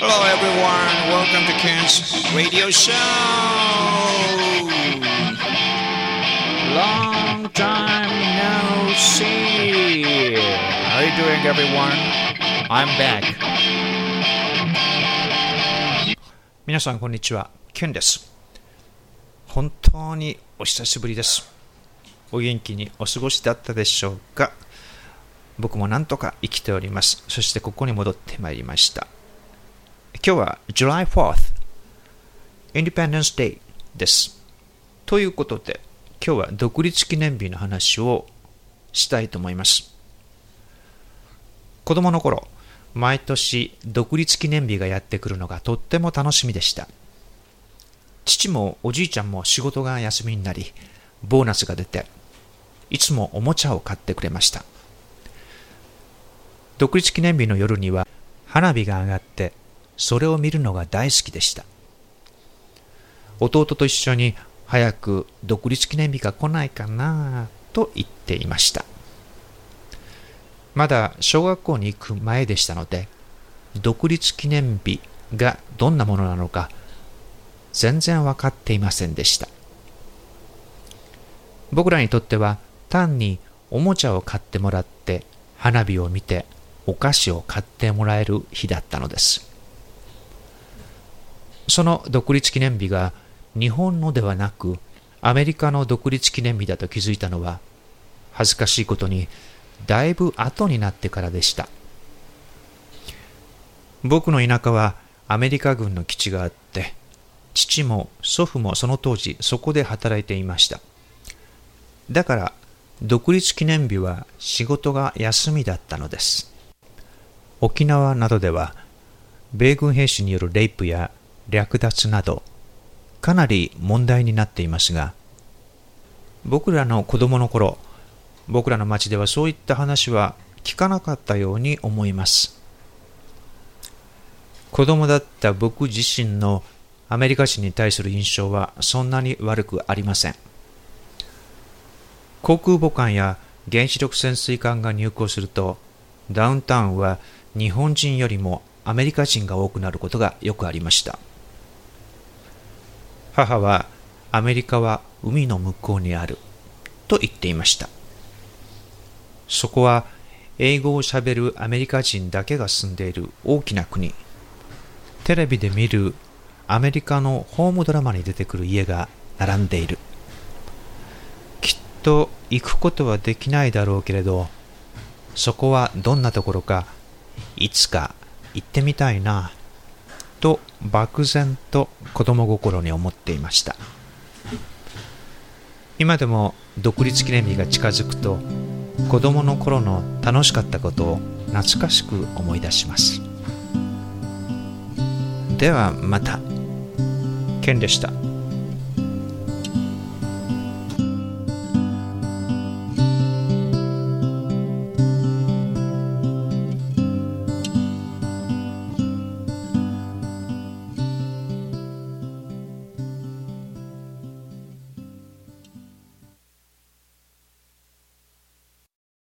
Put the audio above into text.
Hello, everyone. Welcome to Ken's radio show. Long time no see. How are you doing, everyone? I'm back. 皆さん、こんにちは。ケンです。本当にお久しぶりです。お元気にお過ごしだったでしょうか僕もなんとか生きております。そしてここに戻ってまいりました。今日は July 4th Independence Day です。ということで、今日は独立記念日の話をしたいと思います。子供の頃、毎年独立記念日がやってくるのがとっても楽しみでした。父もおじいちゃんも仕事が休みになり、ボーナスが出て、いつもおもちゃを買ってくれました。独立記念日の夜には花火が上がって、それを見るのが大好きでした。弟と一緒に早く独立記念日が来ないかなと言っていました。まだ小学校に行く前でしたので、独立記念日がどんなものなのか全然分かっていませんでした。僕らにとっては単におもちゃを買ってもらって花火を見てお菓子を買ってもらえる日だったのです。その独立記念日が日本のではなくアメリカの独立記念日だと気づいたのは恥ずかしいことにだいぶ後になってからでした。僕の田舎はアメリカ軍の基地があって父も祖父もその当時そこで働いていました。だから独立記念日は仕事が休みだったのです。沖縄などでは米軍兵士によるレイプや略奪などかなり問題になっていますが僕らの子供の頃僕らの町ではそういった話は聞かなかったように思います。子供だった僕自身のアメリカ人に対する印象はそんなに悪くありません。航空母艦や原子力潜水艦が入港するとダウンタウンは日本人よりもアメリカ人が多くなることがよくありました。母はアメリカは海の向こうにあると言っていました。そこは英語をしゃべるアメリカ人だけが住んでいる大きな国。テレビで見るアメリカのホームドラマに出てくる家が並んでいる。きっと行くことはできないだろうけれどそこはどんなところかいつか行ってみたいな。と漠然と子供心に思っていました。今でも独立記念日が近づくと子供の頃の楽しかったことを懐かしく思い出します。ではまた。ケンでした。